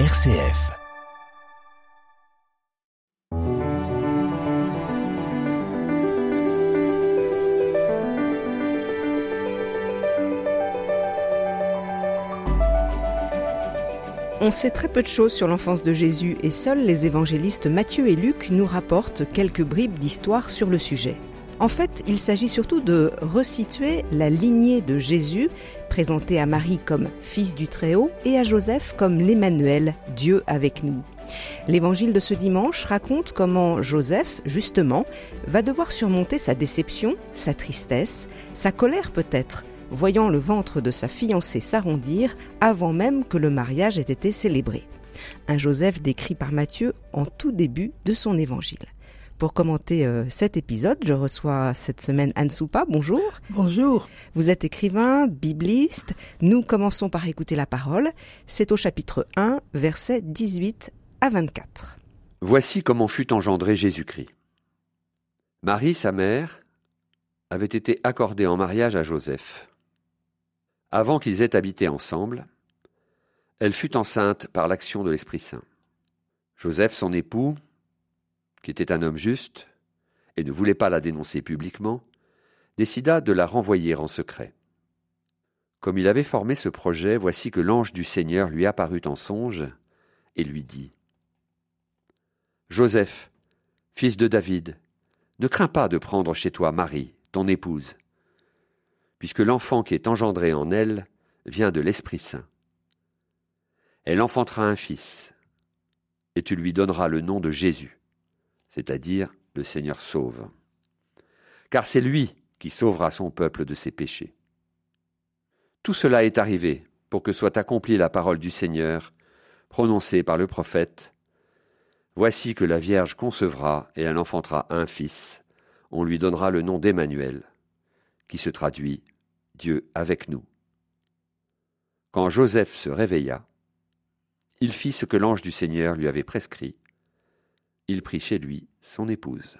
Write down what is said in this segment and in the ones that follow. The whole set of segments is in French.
RCF. On sait très peu de choses sur l'enfance de Jésus et seuls les évangélistes Matthieu et Luc nous rapportent quelques bribes d'histoire sur le sujet. En fait, il s'agit surtout de resituer la lignée de Jésus, présenté à Marie comme fils du Très-Haut et à Joseph comme l'Emmanuel, Dieu avec nous. L'évangile de ce dimanche raconte comment Joseph, justement, va devoir surmonter sa déception, sa tristesse, sa colère peut-être, voyant le ventre de sa fiancée s'arrondir avant même que le mariage ait été célébré. Un Joseph décrit par Matthieu en tout début de son évangile. Pour commenter euh, cet épisode, je reçois cette semaine Anne Soupa. Bonjour. Bonjour. Vous êtes écrivain, bibliste. Nous commençons par écouter la parole. C'est au chapitre 1, versets 18 à 24. Voici comment fut engendré Jésus-Christ. Marie, sa mère, avait été accordée en mariage à Joseph. Avant qu'ils aient habité ensemble, elle fut enceinte par l'action de l'Esprit Saint. Joseph, son époux, qui était un homme juste, et ne voulait pas la dénoncer publiquement, décida de la renvoyer en secret. Comme il avait formé ce projet, voici que l'ange du Seigneur lui apparut en songe et lui dit Joseph, fils de David, ne crains pas de prendre chez toi Marie, ton épouse, puisque l'enfant qui est engendré en elle vient de l'Esprit Saint. Elle enfantera un fils, et tu lui donneras le nom de Jésus c'est-à-dire le Seigneur sauve. Car c'est lui qui sauvera son peuple de ses péchés. Tout cela est arrivé pour que soit accomplie la parole du Seigneur, prononcée par le prophète. Voici que la Vierge concevra et elle enfantera un fils. On lui donnera le nom d'Emmanuel, qui se traduit Dieu avec nous. Quand Joseph se réveilla, il fit ce que l'ange du Seigneur lui avait prescrit il prit chez lui son épouse.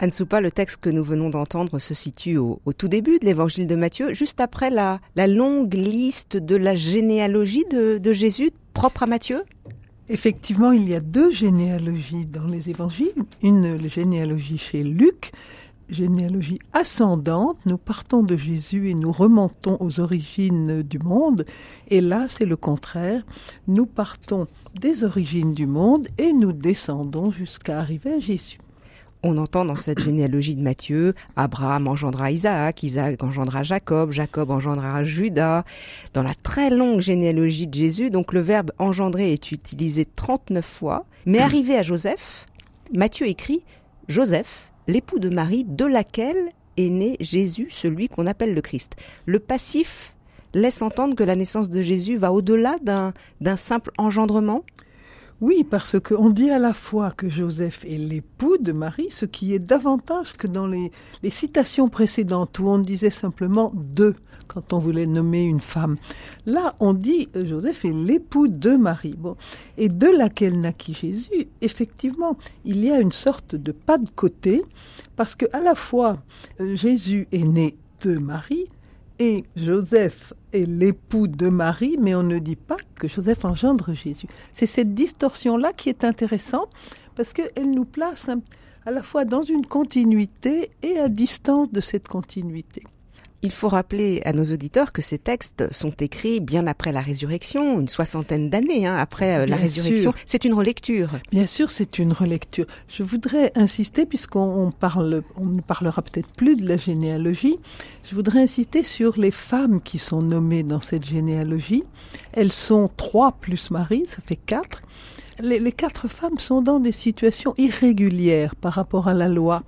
Anne Soupa, le texte que nous venons d'entendre se situe au, tout début de l'évangile de Matthieu, juste après la, longue liste de la généalogie de, de Jésus propre à Matthieu Effectivement, il y a deux généalogies dans les évangiles. Une généalogie chez Luc généalogie ascendante, nous partons de Jésus et nous remontons aux origines du monde. Et là, c'est le contraire. Nous partons des origines du monde et nous descendons jusqu'à arriver à Jésus. On entend dans cette généalogie de Matthieu, Abraham engendra Isaac, Isaac engendra Jacob, Jacob engendra Judas. Dans la très longue généalogie de Jésus, donc le verbe engendrer est utilisé 39 fois, mais arrivé à Joseph, Matthieu écrit Joseph l'époux de Marie, de laquelle est né Jésus, celui qu'on appelle le Christ. Le passif laisse entendre que la naissance de Jésus va au-delà d'un simple engendrement oui, parce qu'on dit à la fois que Joseph est l'époux de Marie, ce qui est davantage que dans les, citations précédentes où on disait simplement de quand on voulait nommer une femme. Là, on dit euh, Joseph est l'époux de Marie. Et de laquelle naquit Jésus. Effectivement, il y a une sorte de pas de côté parce que à la fois euh, Jésus est né de Marie, et Joseph est l'époux de Marie, mais on ne dit pas que Joseph engendre Jésus. C'est cette distorsion-là qui est intéressante parce qu'elle nous place à la fois dans une continuité et à distance de cette continuité. Il faut rappeler à nos auditeurs que ces textes sont écrits bien après la résurrection, une soixantaine d'années hein, après euh, la résurrection. C'est une relecture. Bien sûr, c'est une relecture. Je voudrais insister, puisqu'on parle, on ne parlera peut-être plus de la généalogie, je voudrais insister sur les femmes qui sont nommées dans cette généalogie. Elles sont trois plus Marie, ça fait quatre. Les, les, quatre femmes sont dans des situations irrégulières par rapport à la loi.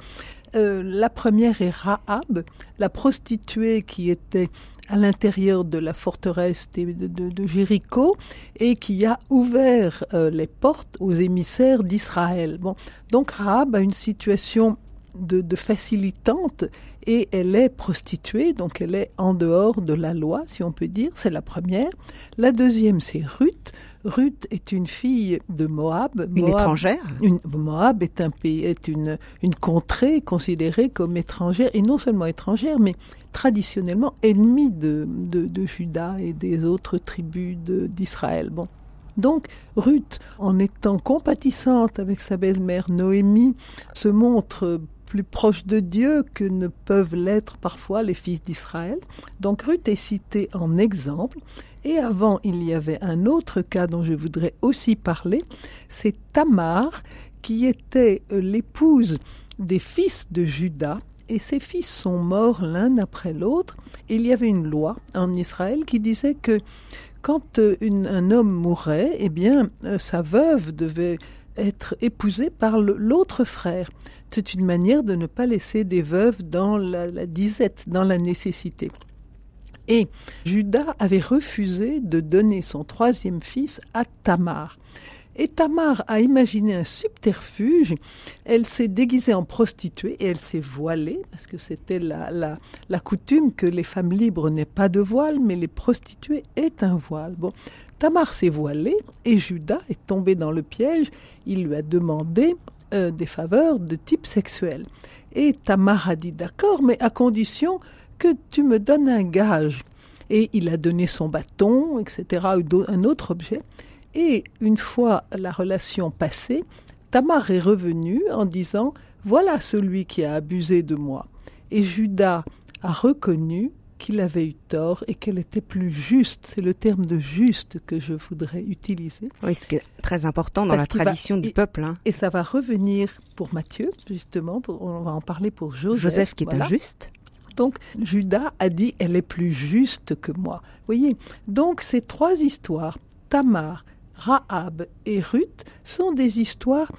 Euh, la première est Rahab, la prostituée qui était à l'intérieur de la forteresse de, Jéricho et qui a ouvert euh, les portes aux émissaires d'Israël. Bon, donc Rahab a une situation de, facilitante et elle est prostituée, donc elle est en dehors de la loi, si on peut dire. C'est la première. La deuxième, c'est Ruth. Ruth est une fille de Moab. Une étrangère une, Moab est, un pays, est une, une contrée considérée comme étrangère, et non seulement étrangère, mais traditionnellement ennemie de, de, de Juda et des autres tribus d'Israël. Bon. Donc, Ruth, en étant compatissante avec sa belle-mère Noémie, se montre plus proche de Dieu que ne peuvent l'être parfois les fils d'Israël. Donc Ruth est citée en exemple. Et avant, il y avait un autre cas dont je voudrais aussi parler. C'est Tamar, qui était euh, l'épouse des fils de Judas. Et ses fils sont morts l'un après l'autre. Il y avait une loi en Israël qui disait que quand euh, un homme mourait, eh bien, euh, sa veuve devait être épousée par l'autre frère. C'est une manière de ne pas laisser des veuves dans la, disette, dans la nécessité. Et Judas avait refusé de donner son troisième fils à Tamar. Et Tamar a imaginé un subterfuge. Elle s'est déguisée en prostituée et elle s'est voilée, parce que c'était la, la, coutume que les femmes libres n'aient pas de voile, mais les prostituées aient un voile. Bon, Tamar s'est voilée et Judas est tombé dans le piège. Il lui a demandé euh, des faveurs de type sexuel. Et Tamar a dit d'accord, mais à condition que tu me donnes un gage. Et il a donné son bâton, etc., un autre objet. Et une fois la relation passée, Tamar est revenue en disant Voilà celui qui a abusé de moi. Et Judas a reconnu qu'il avait eu tort et qu'elle était plus juste. C'est le terme de juste que je voudrais utiliser. Oui, ce qui est très important dans la tradition du peuple. Hein. Et ça va revenir pour Matthieu, justement, on va en parler pour Joseph. Joseph qui est injuste. Donc Judas a dit elle est plus juste que moi. Vous voyez Donc ces trois histoires, Tamar, Rahab et Ruth, sont des histoires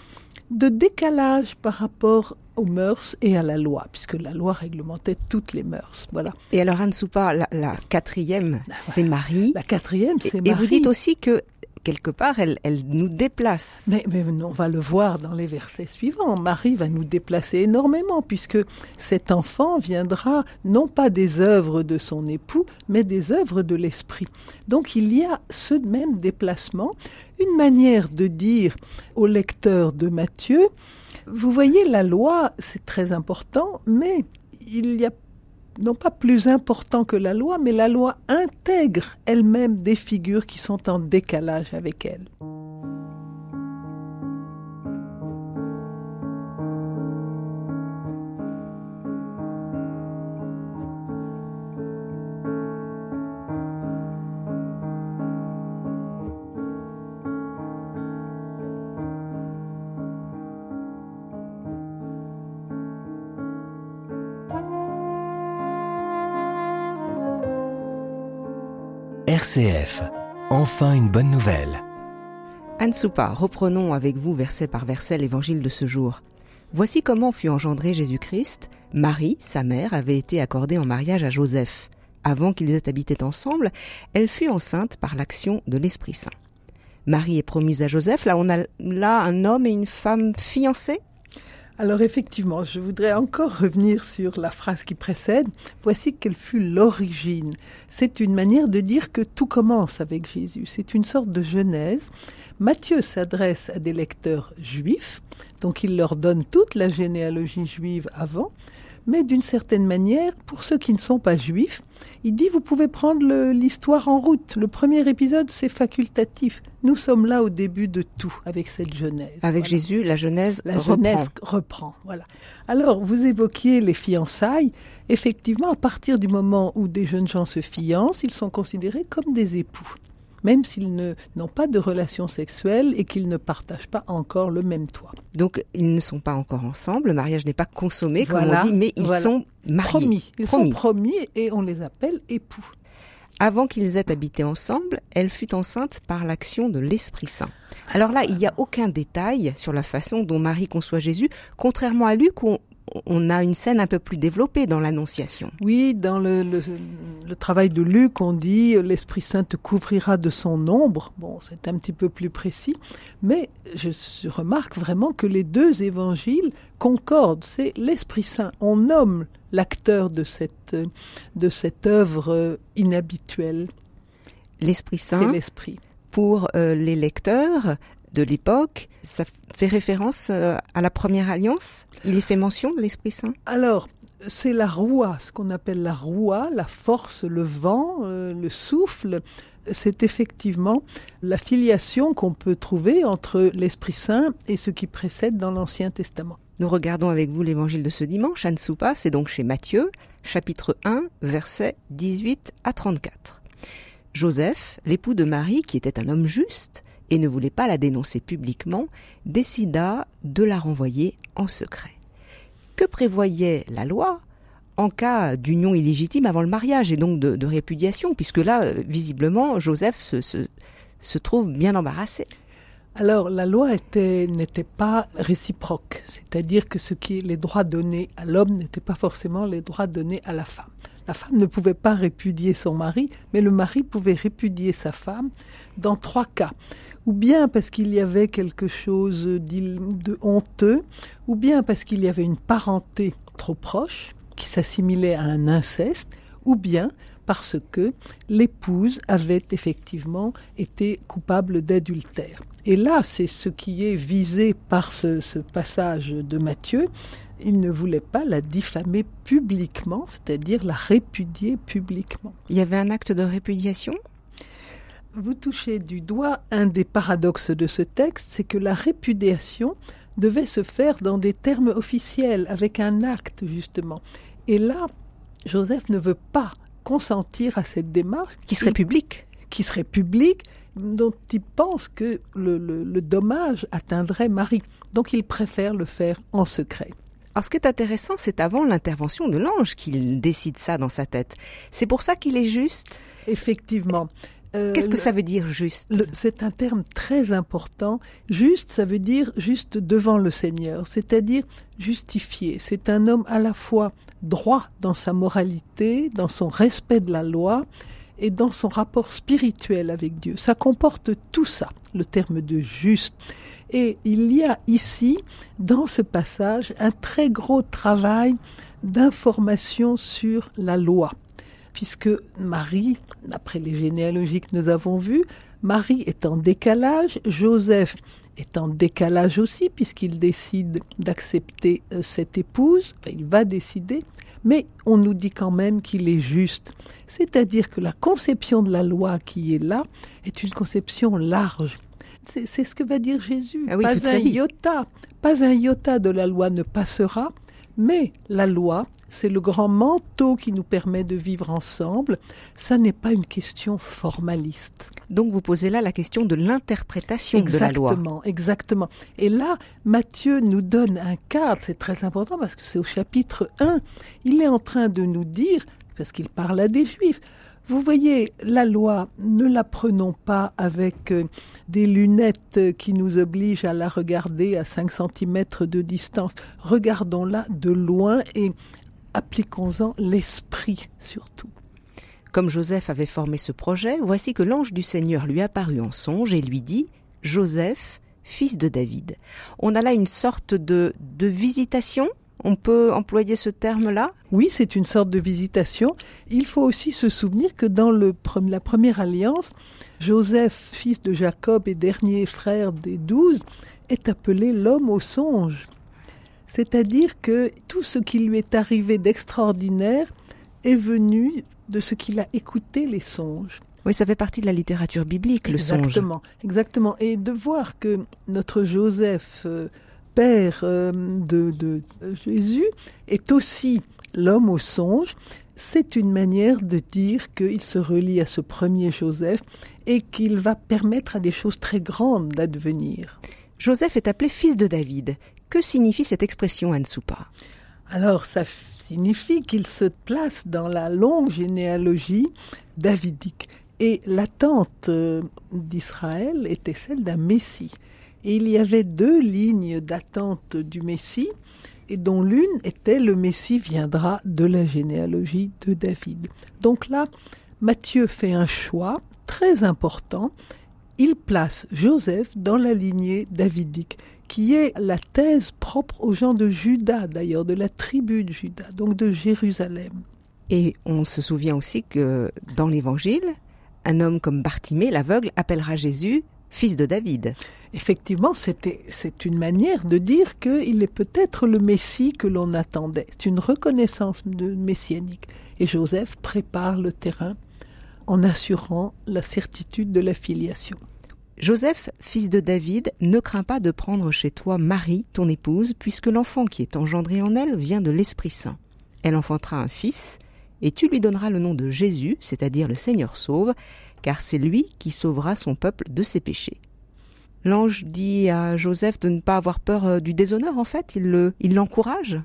de décalage par rapport aux mœurs et à la loi, puisque la loi réglementait toutes les mœurs. Voilà. Et alors Anne Soupa, la, quatrième, ah, c'est Marie. La quatrième, c'est Marie. Et vous dites aussi que quelque part, elle, elle nous déplace. Mais, on va le voir dans les versets suivants. Marie va nous déplacer énormément, puisque cet enfant viendra non pas des œuvres de son époux, mais des œuvres de l'esprit. Donc il y a ce même déplacement, une manière de dire au lecteur de Matthieu, vous voyez, la loi, c'est très important, mais il y a non pas plus important que la loi, mais la loi intègre elle-même des figures qui sont en décalage avec elle. RCF. Enfin une bonne nouvelle. Anne Soupa, reprenons avec vous verset par verset l'évangile de ce jour. Voici comment fut engendré Jésus-Christ. Marie, sa mère, avait été accordée en mariage à Joseph. Avant qu'ils aient habité ensemble, elle fut enceinte par l'action de l'Esprit Saint. Marie est promise à Joseph. Là, on a là un homme et une femme fiancés alors effectivement, je voudrais encore revenir sur la phrase qui précède. Voici quelle fut l'origine. C'est une manière de dire que tout commence avec Jésus. C'est une sorte de genèse. Matthieu s'adresse à des lecteurs juifs, donc il leur donne toute la généalogie juive avant mais d'une certaine manière, pour ceux qui ne sont pas juifs, il dit vous pouvez prendre l'histoire en route. Le premier épisode, c'est facultatif. Nous sommes là au début de tout avec cette Genèse. Avec Jésus, la Genèse la reprend. Genèse reprend. Voilà. Alors, vous évoquiez les fiançailles. Effectivement, à partir du moment où des jeunes gens se fiancent, ils sont considérés comme des époux même s'ils n'ont pas de relation sexuelle et qu'ils ne partagent pas encore le même toit. Donc ils ne sont pas encore ensemble, le mariage n'est pas consommé, comme on dit, mais ils sont mariés. Promis. Ils sont promis et on les appelle époux. Avant qu'ils aient habité ensemble, elle fut enceinte par l'action de l'Esprit Saint. Alors là, il n'y a aucun détail sur la façon dont Marie conçoit Jésus, contrairement à Luc où on a une scène un peu plus développée dans l'Annonciation. Oui, dans le, travail de Luc, on dit l'Esprit Saint te couvrira de son ombre. Bon, c'est un petit peu plus précis, mais je, remarque vraiment que les deux évangiles concordent. C'est l'Esprit Saint. On nomme l'acteur de cette, de cette œuvre inhabituelle. L'Esprit Saint. C'est l'Esprit pour euh, les lecteurs de l'époque, ça fait référence euh, à la première alliance? Il y fait mention de l'Esprit Saint? Alors, c'est la roua, ce qu'on appelle la roua, la force, le vent, euh, le souffle. C'est effectivement la filiation qu'on peut trouver entre l'Esprit Saint et ce qui précède dans l'Ancien Testament. Nous regardons avec vous l'évangile de ce dimanche, Anne Soupa, c'est donc chez Matthieu, chapitre 1, versets 18 à 34. Joseph, l'époux de Marie, qui était un homme juste et ne voulait pas la dénoncer publiquement, décida de la renvoyer en secret. Que prévoyait la loi en cas d'union illégitime avant le mariage et donc de, répudiation, puisque là, euh, visiblement, Joseph se, se, trouve bien embarrassé? Alors, la loi n'était pas réciproque, c'est-à-dire que les droits donnés à l'homme n'étaient pas forcément les droits donnés à la femme. La femme ne pouvait pas répudier son mari, mais le mari pouvait répudier sa femme dans trois cas. Ou bien parce qu'il y avait quelque chose de honteux, ou bien parce qu'il y avait une parenté trop proche, qui s'assimilait à un inceste, ou bien parce que l'épouse avait effectivement été coupable d'adultère. Et là, c'est ce qui est visé par ce, ce, passage de Matthieu. Il ne voulait pas la diffamer publiquement, c'est-à-dire la répudier publiquement. Il y avait un acte de répudiation? Vous touchez du doigt un des paradoxes de ce texte, c'est que la répudiation devait se faire dans des termes officiels, avec un acte justement. Et là, Joseph ne veut pas consentir à cette démarche. Qui serait publique. Qui serait publique, dont il pense que le, dommage atteindrait Marie. Donc il préfère le faire en secret. Alors ce qui est intéressant, c'est avant l'intervention de l'ange qu'il décide ça dans sa tête. C'est pour ça qu'il est juste? Effectivement. Euh, Qu'est-ce que ça veut dire juste? C'est un terme très important. Juste, ça veut dire juste devant le Seigneur, c'est-à-dire justifié. C'est un homme à la fois droit dans sa moralité, dans son respect de la loi et dans son rapport spirituel avec Dieu. Ça comporte tout ça, le terme de juste. Et il y a ici, dans ce passage, un très gros travail d'information sur la loi puisque Marie, d'après les généalogies que nous avons vues, Marie est en décalage, Joseph est en décalage aussi, puisqu'il décide d'accepter euh, cette épouse, il va décider, mais on nous dit quand même qu'il est juste. C'est-à-dire que la conception de la loi qui est là est une conception large. C'est ce que va dire Jésus. Ah pas un iota, pas un iota de la loi ne passera, mais la loi, c'est le grand manteau qui nous permet de vivre ensemble. Ça n'est pas une question formaliste. Donc vous posez là la question de l'interprétation de la loi. Exactement, exactement. Et là, Matthieu nous donne un cadre, c'est très important parce que c'est au chapitre 1. Il est en train de nous dire, parce qu'il parle à des juifs, vous voyez, la loi, ne la prenons pas avec euh, des lunettes qui nous obligent à la regarder à 5 cm de distance. Regardons-la de loin et appliquons-en l'esprit surtout. Comme Joseph avait formé ce projet, voici que l'ange du Seigneur lui apparut en songe et lui dit Joseph, fils de David. On a là une sorte de, de visitation on peut employer ce terme-là? Oui, c'est une sorte de visitation. Il faut aussi se souvenir que dans le, la première alliance, Joseph, fils de Jacob et dernier frère des douze, est appelé l'homme au songe. C'est-à-dire que tout ce qui lui est arrivé d'extraordinaire est venu de ce qu'il a écouté les songes. Oui, ça fait partie de la littérature biblique, le songe. Exactement, exactement. Et de voir que notre Joseph euh, père euh, de, Jésus est aussi l'homme au songe, c'est une manière de dire qu'il se relie à ce premier Joseph et qu'il va permettre à des choses très grandes d'advenir. Joseph est appelé fils de David. Que signifie cette expression, Ansoupa Alors, ça signifie qu'il se place dans la longue généalogie davidique. Et l'attente euh, d'Israël était celle d'un Messie. Et il y avait deux lignes d'attente du Messie, et dont l'une était le Messie viendra de la généalogie de David. Donc là, Matthieu fait un choix très important. Il place Joseph dans la lignée davidique, qui est la thèse propre aux gens de Juda, d'ailleurs, de la tribu de Juda, donc de Jérusalem. Et on se souvient aussi que dans l'Évangile, un homme comme Bartimée, l'aveugle, appellera Jésus fils de David. Effectivement, c'était, c'est une manière de dire qu'il est peut-être le Messie que l'on attendait. C'est une reconnaissance de messianique. Et Joseph prépare le terrain en assurant la certitude de la filiation. Joseph, fils de David, ne crains pas de prendre chez toi Marie, ton épouse, puisque l'enfant qui est engendré en elle vient de l'Esprit Saint. Elle enfantera un fils, et tu lui donneras le nom de Jésus, c'est-à-dire le Seigneur sauve, car c'est lui qui sauvera son peuple de ses péchés. L'ange dit à Joseph de ne pas avoir peur euh, du déshonneur, en fait, il le, il l'encourage.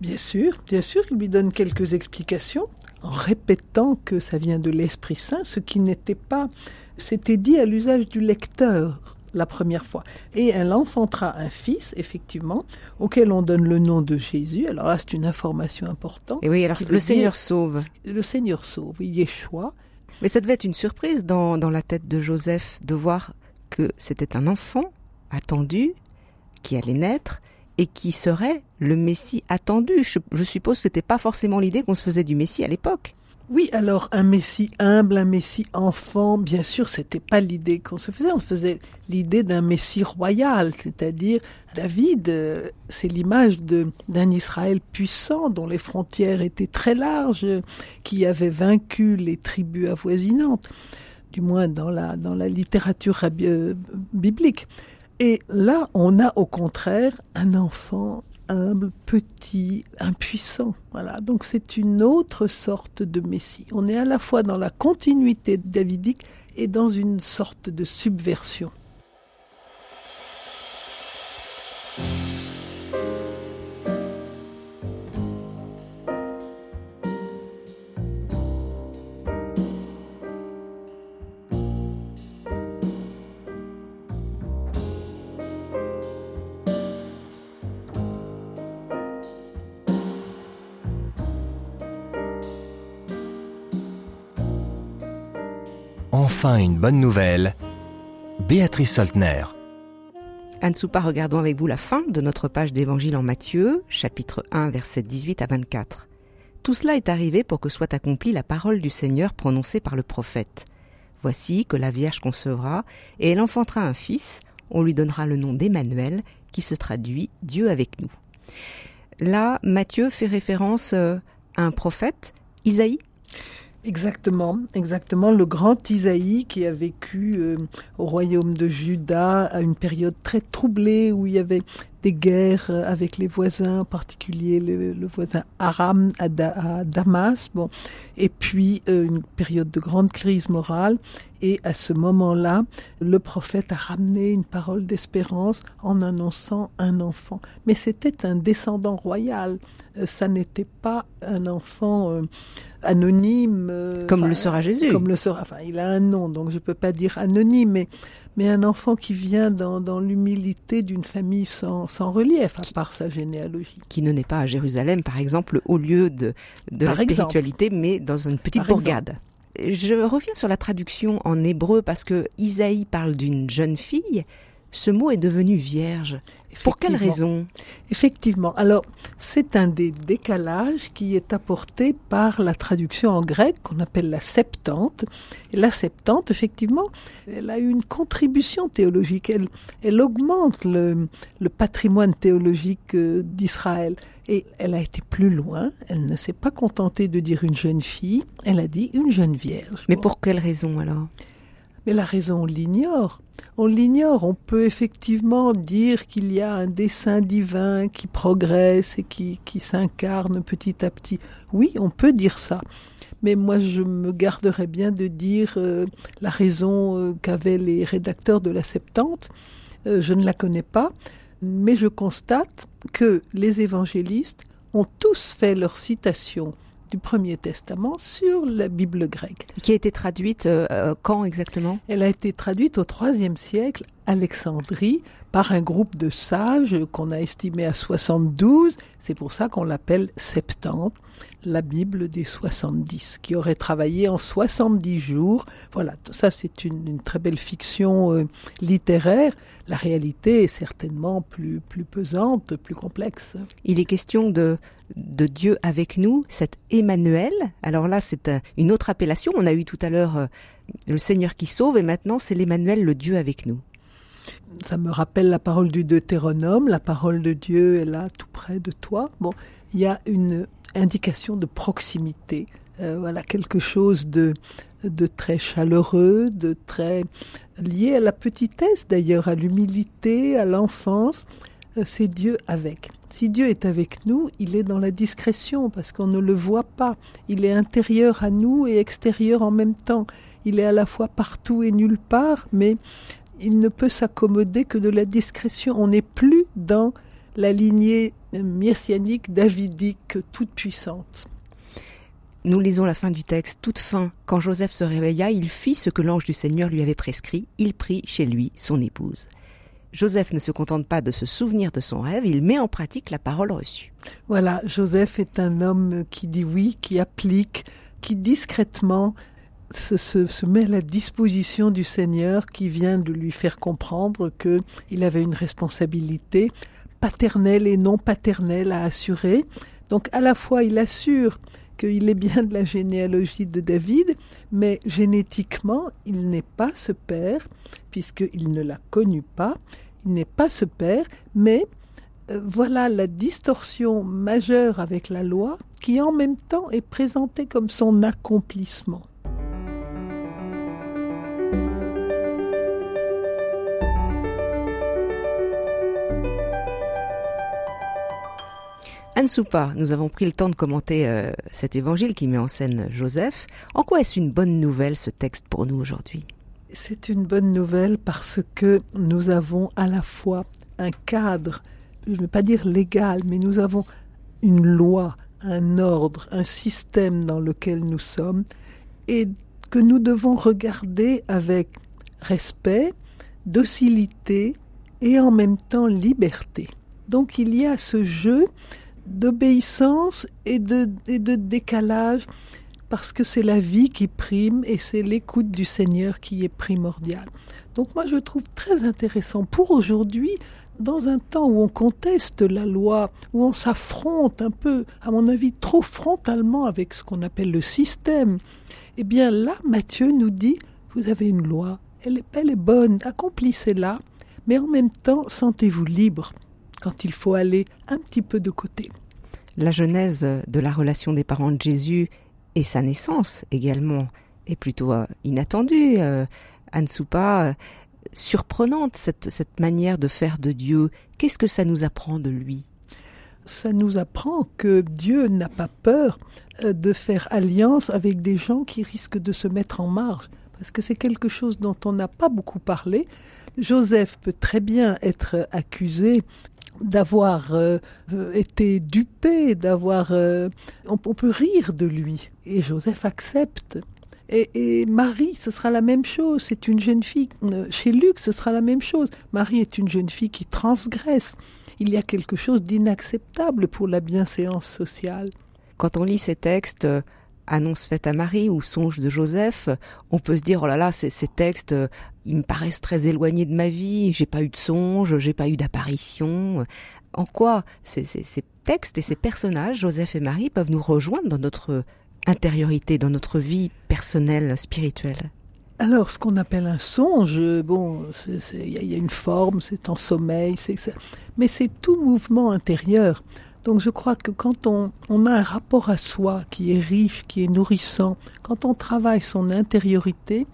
Bien sûr, bien sûr, il lui donne quelques explications en répétant que ça vient de l'Esprit Saint, ce qui n'était pas, c'était dit à l'usage du lecteur la première fois. Et elle enfantera un fils, effectivement, auquel on donne le nom de Jésus. Alors là, c'est une information importante. Et oui, alors le Seigneur sauve. Le Seigneur sauve, Yeshua. Mais ça devait être une surprise dans, dans la tête de Joseph de voir que c'était un enfant attendu qui allait naître et qui serait le Messie attendu. Je, je suppose que c'était pas forcément l'idée qu'on se faisait du Messie à l'époque. Oui, alors un Messie humble, un Messie enfant, bien sûr, c'était pas l'idée qu'on se faisait. On faisait l'idée d'un Messie royal, c'est-à-dire David, euh, c'est l'image d'un Israël puissant dont les frontières étaient très larges, qui avait vaincu les tribus avoisinantes, du moins dans la dans la littérature euh, biblique. Et là, on a au contraire un enfant humble, petit, impuissant. Voilà. Donc c'est une autre sorte de Messie. On est à la fois dans la continuité davidique et dans une sorte de subversion. Enfin une bonne nouvelle. Béatrice Soltner. Anne Soupa, regardons avec vous la fin de notre page d'évangile en Matthieu, chapitre 1, versets 18 à 24. Tout cela est arrivé pour que soit accomplie la parole du Seigneur prononcée par le prophète. Voici que la Vierge concevra, et elle enfantera un fils, on lui donnera le nom d'Emmanuel, qui se traduit Dieu avec nous. Là, Matthieu fait référence euh, à un prophète, Isaïe? Exactement, exactement. Le grand Isaïe qui a vécu euh, au royaume de Juda à une période très troublée où il y avait des guerres euh, avec les voisins, en particulier le, voisin Aram à, Damas. Bon, et puis euh, une période de grande crise morale. Et à ce moment-là, le prophète a ramené une parole d'espérance en annonçant un enfant. Mais c'était un descendant royal. ça n'était pas un enfant anonyme. Euh, comme le sera Jésus. Comme le sera. Enfin, il a un nom, donc je peux pas dire anonyme, mais mais un enfant qui vient dans, dans l'humilité d'une famille sans, sans relief, à part sa généalogie. Qui ne naît pas à Jérusalem, par exemple, au lieu de, de la spiritualité, mais dans une petite bourgade. Je reviens sur la traduction en hébreu parce que Isaïe parle d'une jeune fille ce mot est devenu vierge. Pour quelle raison? Effectivement. Alors, c'est un des décalages qui est apporté par la traduction en grec qu'on appelle la Septante. Et la Septante, effectivement, elle a une contribution théologique. Elle, elle augmente le, le patrimoine théologique euh, d'Israël. Et elle a été plus loin. Elle ne s'est pas contentée de dire une jeune fille. Elle a dit une jeune vierge. Mais pour quelle raison alors? Mais la raison, on l'ignore. On l'ignore. On peut effectivement dire qu'il y a un dessein divin qui progresse et qui, s'incarne petit à petit. Oui, on peut dire ça. Mais moi, je me garderais bien de dire euh, la raison euh, qu'avaient les rédacteurs de la Septante. Euh, je ne la connais pas, mais je constate que les évangélistes ont tous fait leur citation du Premier Testament sur la Bible grecque. Qui a été traduite euh, euh, quand exactement? Elle a été traduite au IIIe siècle, Alexandrie, par un groupe de sages qu'on a estimé à 72, C'est pour ça qu'on l'appelle Septante, la Bible des 70, qui aurait travaillé en 70 jours. Voilà, ça c'est une, très belle fiction euh, littéraire. La réalité est certainement plus, plus pesante, plus complexe. Il est question de, de Dieu avec nous, cet Emmanuel. Alors là, c'est euh, une autre appellation. On a eu tout à l'heure euh, le Seigneur qui sauve et maintenant c'est l'Emmanuel, le Dieu avec nous. Ça me rappelle la parole du Deutéronome, la parole de Dieu est là tout près de toi. Bon, il y a une indication de proximité, euh, voilà quelque chose de de très chaleureux, de très lié à la petitesse d'ailleurs, à l'humilité, à l'enfance. Euh, c'est Dieu avec. Si Dieu est avec nous, il est dans la discrétion parce qu'on ne le voit pas. Il est intérieur à nous et extérieur en même temps. Il est à la fois partout et nulle part, mais il ne peut s'accommoder que de la discrétion. On n'est plus dans la lignée messianique, davidique, toute puissante. Nous lisons la fin du texte, toute fin. Quand Joseph se réveilla, il fit ce que l'ange du Seigneur lui avait prescrit, il prit chez lui son épouse. Joseph ne se contente pas de se souvenir de son rêve, il met en pratique la parole reçue. Voilà, Joseph est un homme qui dit oui, qui applique, qui discrètement se, met à la disposition du Seigneur qui vient de lui faire comprendre qu'il avait une responsabilité paternelle et non paternelle à assurer. Donc à la fois il assure qu'il est bien de la généalogie de David, mais génétiquement il n'est pas ce père, puisqu'il ne l'a connu pas, il n'est pas ce père, mais euh, voilà la distorsion majeure avec la loi qui en même temps est présentée comme son accomplissement. Anne Soupa, nous avons pris le temps de commenter euh, cet évangile qui met en scène Joseph. En quoi est-ce une bonne nouvelle ce texte pour nous aujourd'hui? C'est une bonne nouvelle parce que nous avons à la fois un cadre, je ne veux pas dire légal, mais nous avons une loi, un ordre, un système dans lequel nous sommes et que nous devons regarder avec respect, docilité et en même temps liberté. Donc il y a ce jeu d'obéissance et de, décalage parce que c'est la vie qui prime et c'est l'écoute du Seigneur qui est primordiale. Donc moi je trouve très intéressant pour aujourd'hui, dans un temps où on conteste la loi, où on s'affronte un peu, à mon avis, trop frontalement avec ce qu'on appelle le système, eh bien là, Matthieu nous dit, vous avez une loi, elle elle est bonne, accomplissez-la, mais en même temps, sentez-vous libre quand il faut aller un petit peu de côté. La genèse de la relation des parents de Jésus et sa naissance également est plutôt euh, inattendue. Euh, Anne Soupa, euh, surprenante cette, cette manière de faire de Dieu. Qu'est-ce que ça nous apprend de lui? Ça nous apprend que Dieu n'a pas peur de faire alliance avec des gens qui risquent de se mettre en marge, parce que c'est quelque chose dont on n'a pas beaucoup parlé. Joseph peut très bien être accusé d'avoir euh, été dupé, d'avoir... Euh, on, peut rire de lui. Et Joseph accepte. Et, Marie, ce sera la même chose. C'est une jeune fille. Euh, chez Luc, ce sera la même chose. Marie est une jeune fille qui transgresse. Il y a quelque chose d'inacceptable pour la bienséance sociale. Quand on lit ces textes, annonce faite à Marie ou songe de Joseph, on peut se dire oh là là, ces, textes, euh, ils me paraissent très éloignés de ma vie. J'ai pas eu de songe, j'ai pas eu d'apparition. En quoi ces, ces textes et ces personnages, Joseph et Marie, peuvent nous rejoindre dans notre intériorité, dans notre vie personnelle, spirituelle? Alors, ce qu'on appelle un songe, bon, il y, a une forme, c'est en sommeil, c'est mais c'est tout mouvement intérieur. Donc je crois que quand on, a un rapport à soi qui est riche, qui est nourrissant, quand on travaille son intériorité,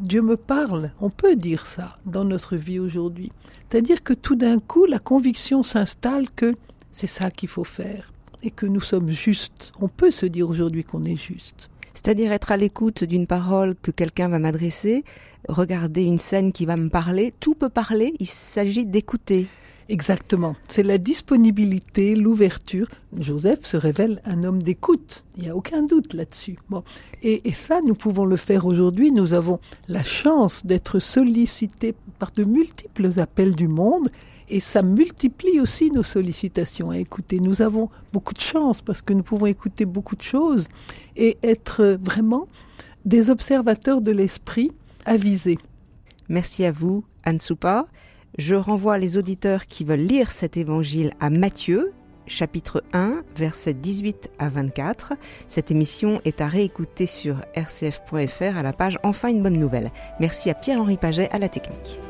Dieu me parle, on peut dire ça dans notre vie aujourd'hui. C'est-à-dire que tout d'un coup, la conviction s'installe que c'est ça qu'il faut faire et que nous sommes justes. On peut se dire aujourd'hui qu'on est juste. C'est-à-dire être à l'écoute d'une parole que quelqu'un va m'adresser, regarder une scène qui va me parler, tout peut parler, il s'agit d'écouter. Exactement. C'est la disponibilité, l'ouverture. Joseph se révèle un homme d'écoute. Il n'y a aucun doute là-dessus. Et, et, ça, nous pouvons le faire aujourd'hui. Nous avons la chance d'être sollicités par de multiples appels du monde et ça multiplie aussi nos sollicitations à écouter. Nous avons beaucoup de chance parce que nous pouvons écouter beaucoup de choses et être vraiment des observateurs de l'esprit avisés. Merci à vous, Anne Soupa. Je renvoie les auditeurs qui veulent lire cet évangile à Matthieu, chapitre 1, versets 18 à 24. Cette émission est à réécouter sur rcf.fr à la page Enfin une bonne nouvelle. Merci à Pierre-Henri Paget à la technique.